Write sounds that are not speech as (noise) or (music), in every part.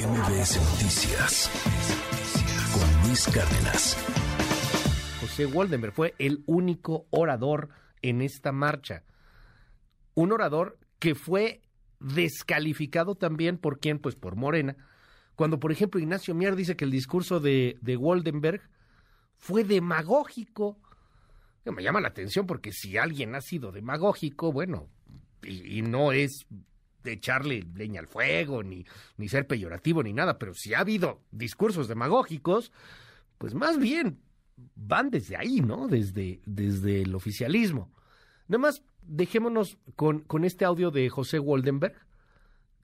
MBS Noticias con Luis Cárdenas. José Waldenberg fue el único orador en esta marcha. Un orador que fue descalificado también por quién, pues por Morena. Cuando, por ejemplo, Ignacio Mier dice que el discurso de, de fue demagógico. Me llama la atención porque si alguien ha sido demagógico, bueno, y, no es de echarle leña al fuego, ni, ni ser peyorativo, ni nada, pero si ha habido discursos demagógicos, pues más bien van desde ahí, ¿no? Desde, desde el oficialismo. Nada más dejémonos con, con este audio de José Waldenberg,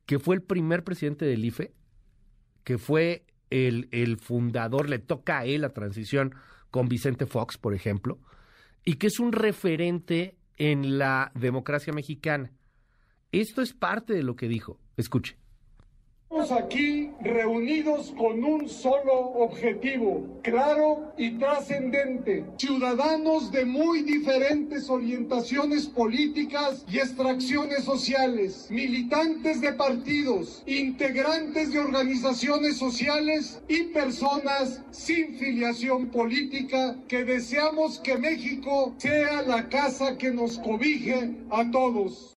que fue el primer presidente del IFE, que fue el, el fundador, le toca a él la transición con Vicente Fox, por ejemplo, y que es un referente en la democracia mexicana. Esto es parte de lo que dijo. Escuche. Estamos aquí reunidos con un solo objetivo, claro y trascendente. Ciudadanos de muy diferentes orientaciones políticas y extracciones sociales, militantes de partidos, integrantes de organizaciones sociales y personas sin filiación política que deseamos que México sea la casa que nos cobije a todos.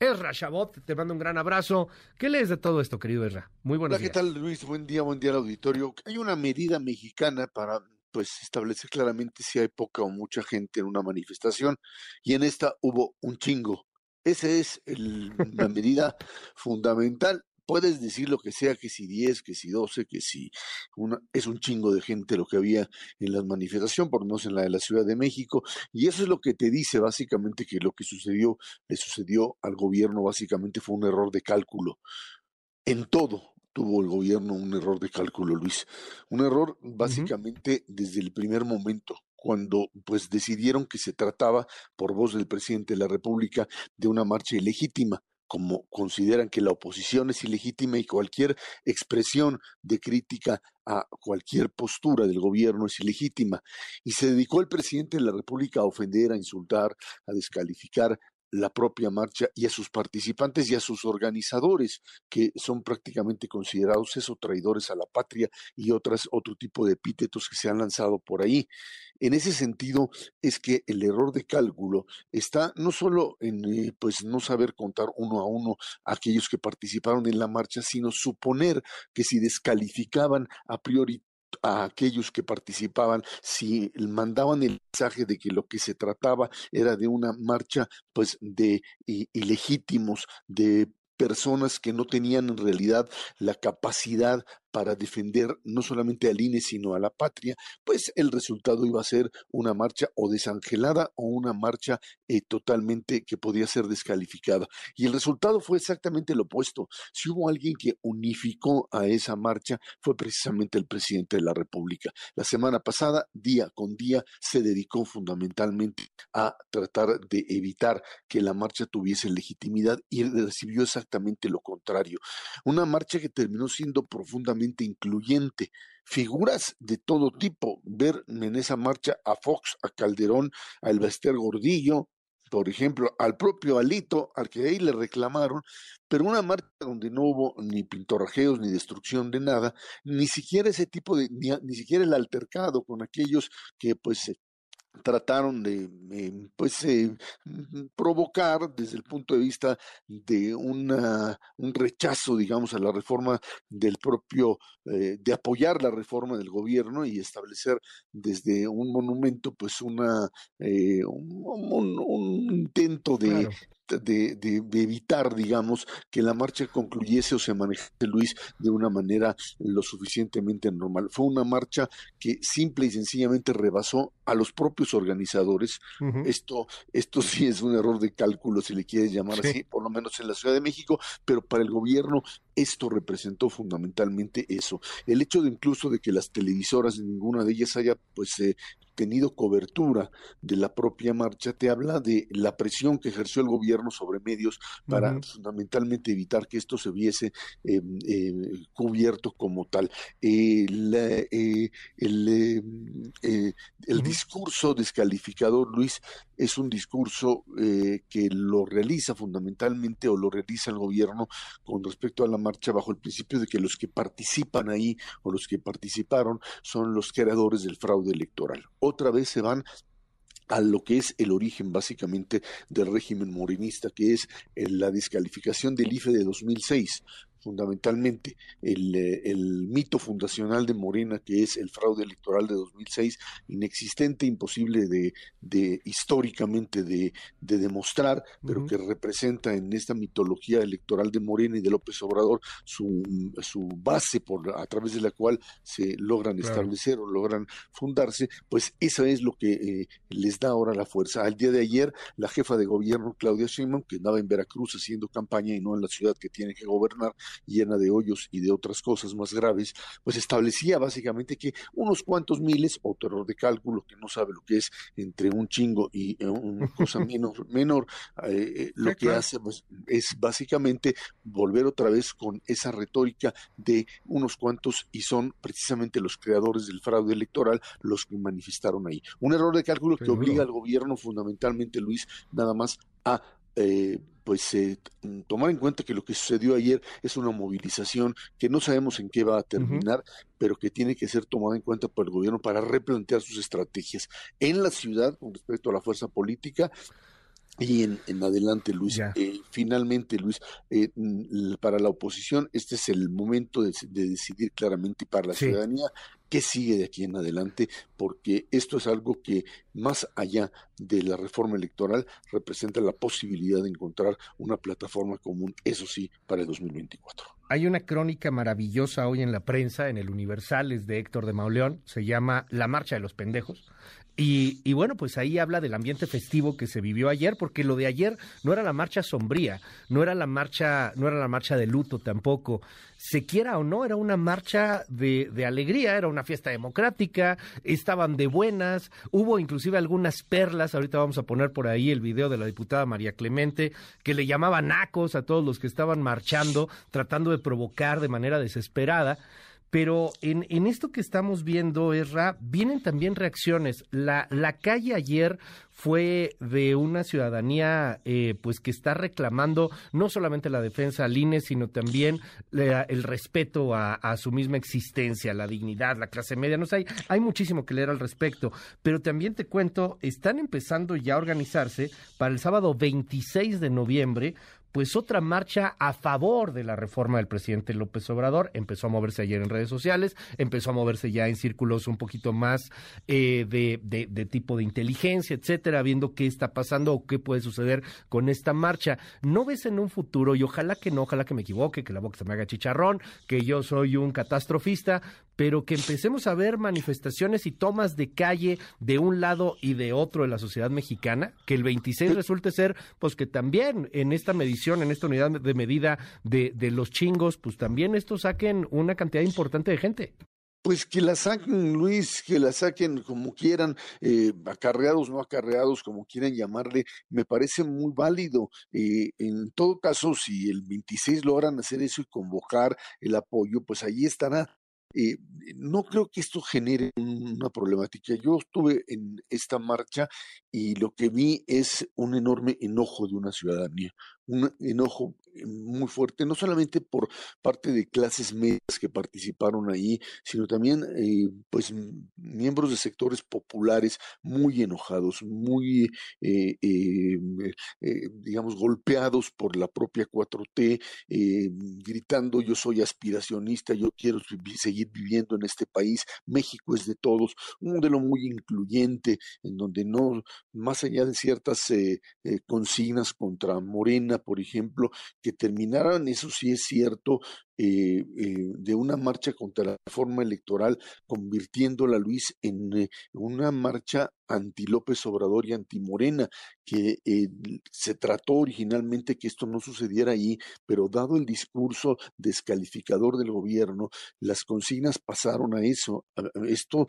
Ezra Chabot, te mando un gran abrazo. ¿Qué lees de todo esto, querido Ezra? Muy buenos Hola, ¿qué tal, Luis? Buen día, buen día al auditorio. Hay una medida mexicana para pues establecer claramente si hay poca o mucha gente en una manifestación y en esta hubo un chingo. Esa es la (laughs) medida fundamental puedes decir lo que sea, que si 10, que si 12, que si una, es un chingo de gente lo que había en la manifestación, por lo menos en la de la Ciudad de México, y eso es lo que te dice básicamente que lo que sucedió, le sucedió al gobierno básicamente fue un error de cálculo. En todo, tuvo el gobierno un error de cálculo, Luis. Un error básicamente desde el primer momento, cuando pues decidieron que se trataba, por voz del presidente de la República, de una marcha ilegítima como consideran que la oposición es ilegítima y cualquier expresión de crítica a cualquier postura del gobierno es ilegítima. Y se dedicó el presidente de la República a ofender, a insultar, a descalificar la propia marcha y a sus participantes y a sus organizadores, que son prácticamente considerados esos traidores a la patria y otras, otro tipo de epítetos que se han lanzado por ahí. En ese sentido, es que el error de cálculo está no solo en eh, pues no saber contar uno a uno a aquellos que participaron en la marcha, sino suponer que si descalificaban a priori a aquellos que participaban si mandaban el mensaje de que lo que se trataba era de una marcha pues de ilegítimos de personas que no tenían en realidad la capacidad para defender no solamente al INE, sino a la patria, pues el resultado iba a ser una marcha o desangelada o una marcha eh, totalmente que podía ser descalificada. Y el resultado fue exactamente lo opuesto. Si hubo alguien que unificó a esa marcha, fue precisamente el presidente de la República. La semana pasada, día con día, se dedicó fundamentalmente a tratar de evitar que la marcha tuviese legitimidad y recibió exactamente lo contrario. Una marcha que terminó siendo profundamente incluyente. Figuras de todo tipo, ver en esa marcha a Fox, a Calderón, a Elvester Gordillo, por ejemplo, al propio Alito, al que ahí le reclamaron, pero una marcha donde no hubo ni pintorrajeos ni destrucción de nada, ni siquiera ese tipo de, ni, ni siquiera el altercado con aquellos que pues trataron de eh, pues eh, provocar desde el punto de vista de una, un rechazo digamos a la reforma del propio eh, de apoyar la reforma del gobierno y establecer desde un monumento pues una un, intento de de, evitar, digamos, que la marcha concluyese o se manejase, Luis, de una manera lo suficientemente normal. Fue una marcha que simple y sencillamente rebasó a los propios organizadores. Esto, esto (laughs) sí es un error de cálculo, si le quieres llamar así, por lo menos en la Ciudad de México, pero para el gobierno esto representó fundamentalmente eso. El hecho de incluso de que las televisoras, ninguna de ellas haya pues eh, tenido cobertura de la propia marcha, te habla de la presión que ejerció el gobierno sobre medios para fundamentalmente evitar que esto se viese eh, eh, cubierto como tal. el, el discurso descalificador, Luis, es un discurso que lo realiza fundamentalmente o lo realiza el gobierno con respecto a la marcha bajo el principio de que los que participan ahí o los que participaron son los creadores del fraude electoral. Otra vez se van a lo que es el origen básicamente del régimen morenista, que es la descalificación del IFE de 2006 fundamentalmente el, eh, el, mito fundacional de Morena, que es el fraude electoral de 2006, inexistente, imposible de, de históricamente de, de demostrar, pero que representa en esta mitología electoral de Morena y de López Obrador su, su base por, a través de la cual se logran establecer o logran fundarse, pues eso es lo que eh, les da ahora la fuerza. Al día de ayer, la jefa de gobierno, Claudia Sheinbaum, que andaba en Veracruz haciendo campaña y no en la ciudad que tiene que gobernar, llena de hoyos y de otras cosas más graves, pues establecía básicamente que unos cuantos miles, otro error de cálculo que no sabe lo que es entre un chingo y eh, una (laughs) cosa menor, menor eh, eh, lo que hace pues, es básicamente volver otra vez con esa retórica de unos cuantos y son precisamente los creadores del fraude electoral los que manifestaron ahí. Un error de cálculo que obliga al gobierno fundamentalmente, Luis, nada más a eh, pues eh, tomar en cuenta que lo que sucedió ayer es una movilización que no sabemos en qué va a terminar, pero que tiene que ser tomada en cuenta por el gobierno para replantear sus estrategias en la ciudad con respecto a la fuerza política y en, en, adelante, Luis, eh, finalmente, Luis, eh, para la oposición, este es el momento de, decidir claramente para la ciudadanía qué sigue de aquí en adelante, porque esto es algo que, más allá de la reforma electoral, representa la posibilidad de encontrar una plataforma común, eso sí, para el 2024. Hay una crónica maravillosa hoy en la prensa, en el Universal, es de Héctor de Mauleón, se llama La Marcha de los Pendejos y, bueno, pues ahí habla del ambiente festivo que se vivió ayer, porque lo de ayer no era la marcha sombría, no era la marcha, no era la marcha de luto tampoco. Se quiera o no, era una marcha de, de alegría, era una fiesta democrática, estaban de buenas, hubo inclusive algunas perlas, ahorita vamos a poner por ahí el video de la diputada María Clemente, que le llamaba nacos a todos los que estaban marchando, tratando de provocar de manera desesperada. Pero en, en esto que estamos viendo, Erra, vienen también reacciones. La, la calle ayer fue de una ciudadanía eh, pues que está reclamando no solamente la defensa al INE, sino también el respeto a, a, su misma existencia, la dignidad, la clase media. No sé, hay, hay muchísimo que leer al respecto, pero también te cuento, están empezando ya a organizarse para el sábado 26 de noviembre pues otra marcha a favor de la reforma del presidente López Obrador. Empezó a moverse ayer en redes sociales, empezó a moverse ya en círculos un poquito más eh, de, de, tipo de inteligencia, etcétera, viendo qué está pasando o qué puede suceder con esta marcha. ¿No ves en un futuro, y ojalá que no, ojalá que me equivoque, que la boca se me haga chicharrón, que yo soy un catastrofista, pero que empecemos a ver manifestaciones y tomas de calle de un lado y de otro de la sociedad mexicana, que el 26 resulte ser, pues que también en esta medición, en esta unidad de medida de, los chingos, pues también estos saquen una cantidad importante de gente. Pues que la saquen, Luis, que la saquen como quieran, eh, acarreados, no acarreados, como quieran llamarle, me parece muy válido. Eh, en todo caso, si el 26 logran hacer eso y convocar el apoyo, pues ahí estará eh, no creo que esto genere una problemática. Yo estuve en esta marcha y lo que vi es un enorme enojo de una ciudadanía, un enojo eh, muy fuerte, no solamente por parte de clases medias que participaron ahí, sino también eh, pues miembros de sectores populares muy enojados, muy eh, digamos golpeados por la propia 4T, gritando yo soy aspiracionista, yo quiero seguir viviendo en este país, México es de todos, un modelo muy incluyente en donde no más allá de ciertas eh, eh, consignas contra Morena, por ejemplo, que terminaran, eso sí es cierto, eh, de una marcha contra la reforma electoral, convirtiéndola, Luis, en una marcha anti López Obrador y anti Morena, que se trató originalmente que esto no sucediera ahí, pero dado el discurso descalificador del gobierno, las consignas pasaron a eso. Esto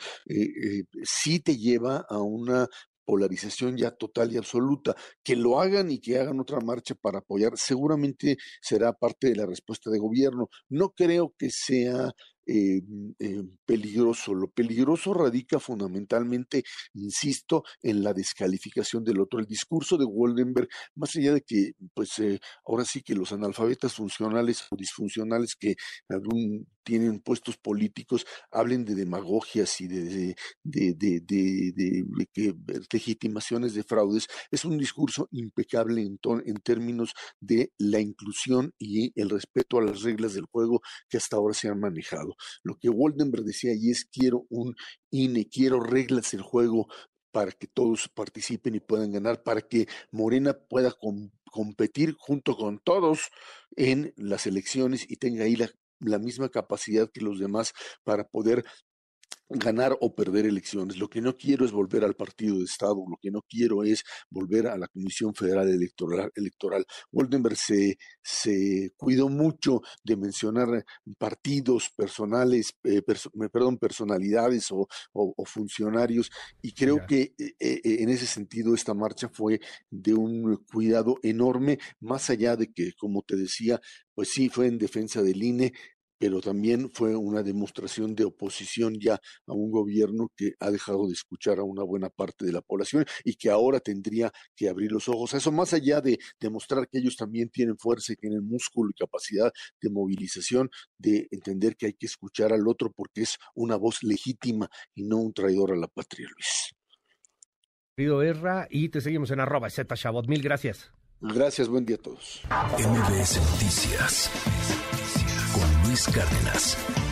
sí te lleva a una polarización ya total y absoluta. Que lo hagan y que hagan otra marcha para apoyar, seguramente será parte de la respuesta de gobierno. No creo que sea eh, eh, peligroso. Lo peligroso radica fundamentalmente, insisto, en la descalificación del otro. El discurso de Woldenberg, más allá de que, pues, eh, ahora sí que los analfabetas funcionales o disfuncionales que algún, tienen puestos políticos hablen de demagogias y de, de, de, de, legitimaciones de fraudes, es un discurso impecable en, en términos de la inclusión y el respeto a las reglas del juego que hasta ahora se han manejado. Lo que Woldenberg decía y es quiero un INE, quiero reglas del juego para que todos participen y puedan ganar, para que Morena pueda competir junto con todos en las elecciones y tenga ahí la misma capacidad que los demás para poder ganar o perder elecciones. Lo que no quiero es volver al partido de Estado, lo que no quiero es volver a la Comisión Federal Electoral. electoral. Goldenberg se, se cuidó mucho de mencionar partidos personales, eh, perdón, personalidades o, funcionarios, y creo que eh, eh, en ese sentido esta marcha fue de un cuidado enorme, más allá de que, como te decía, pues sí, fue en defensa del INE, pero también fue una demostración de oposición ya a un gobierno que ha dejado de escuchar a una buena parte de la población y que ahora tendría que abrir los ojos a eso, más allá de demostrar que ellos también tienen fuerza y tienen músculo y capacidad de movilización, de entender que hay que escuchar al otro porque es una voz legítima y no un traidor a la patria, Luis. Querido Erra, y te seguimos en arroba Z Mil gracias. Gracias, buen día a todos. MBS Noticias Luis Cárdenas.